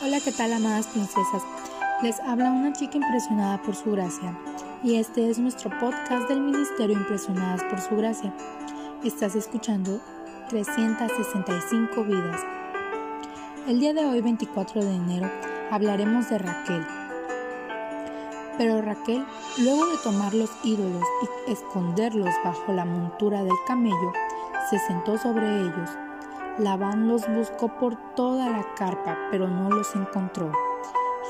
Hola, ¿qué tal, amadas princesas? Les habla una chica impresionada por su gracia y este es nuestro podcast del Ministerio Impresionadas por su gracia. Estás escuchando 365 vidas. El día de hoy, 24 de enero, hablaremos de Raquel. Pero Raquel, luego de tomar los ídolos y esconderlos bajo la montura del camello, se sentó sobre ellos Labán los buscó por toda la carpa, pero no los encontró.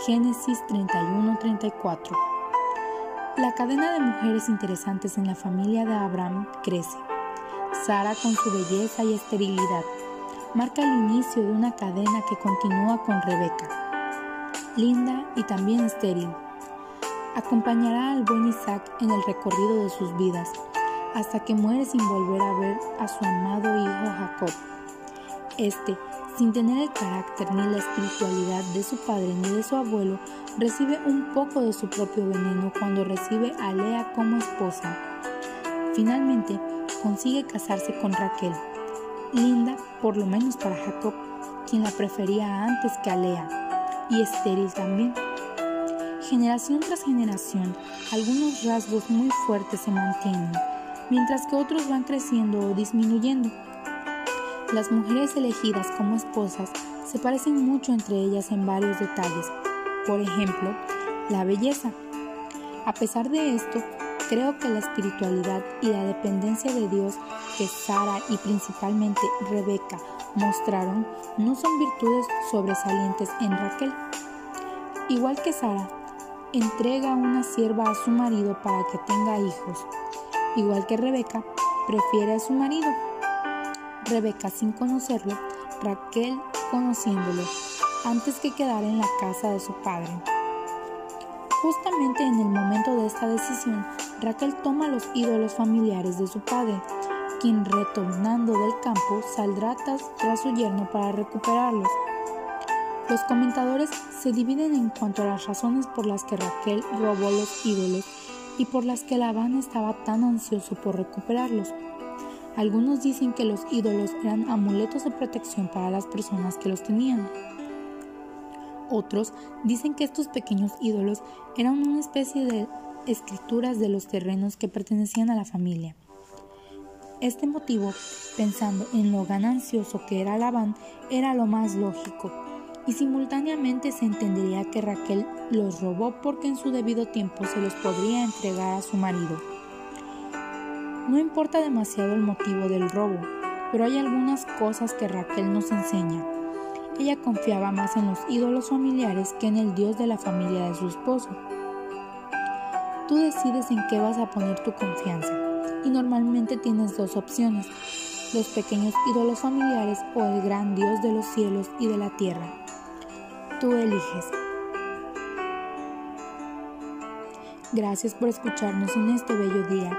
Génesis 31-34 La cadena de mujeres interesantes en la familia de Abraham crece. Sara con su belleza y esterilidad marca el inicio de una cadena que continúa con Rebeca, linda y también estéril. Acompañará al buen Isaac en el recorrido de sus vidas, hasta que muere sin volver a ver a su amado hijo Jacob. Este, sin tener el carácter ni la espiritualidad de su padre ni de su abuelo, recibe un poco de su propio veneno cuando recibe a Lea como esposa. Finalmente, consigue casarse con Raquel, linda por lo menos para Jacob, quien la prefería antes que a Lea, y estéril también. Generación tras generación, algunos rasgos muy fuertes se mantienen, mientras que otros van creciendo o disminuyendo. Las mujeres elegidas como esposas se parecen mucho entre ellas en varios detalles. Por ejemplo, la belleza. A pesar de esto, creo que la espiritualidad y la dependencia de Dios que Sara y principalmente Rebeca mostraron no son virtudes sobresalientes en Raquel. Igual que Sara, entrega una sierva a su marido para que tenga hijos. Igual que Rebeca, prefiere a su marido Rebeca sin conocerlo, Raquel conociéndolo, antes que quedar en la casa de su padre. Justamente en el momento de esta decisión, Raquel toma los ídolos familiares de su padre, quien retornando del campo saldrá tras su yerno para recuperarlos. Los comentadores se dividen en cuanto a las razones por las que Raquel robó los ídolos y por las que Labán estaba tan ansioso por recuperarlos. Algunos dicen que los ídolos eran amuletos de protección para las personas que los tenían. Otros dicen que estos pequeños ídolos eran una especie de escrituras de los terrenos que pertenecían a la familia. Este motivo, pensando en lo ganancioso que era Labán, era lo más lógico, y simultáneamente se entendería que Raquel los robó porque en su debido tiempo se los podría entregar a su marido. No importa demasiado el motivo del robo, pero hay algunas cosas que Raquel nos enseña. Ella confiaba más en los ídolos familiares que en el Dios de la familia de su esposo. Tú decides en qué vas a poner tu confianza y normalmente tienes dos opciones, los pequeños ídolos familiares o el gran Dios de los cielos y de la tierra. Tú eliges. Gracias por escucharnos en este bello día.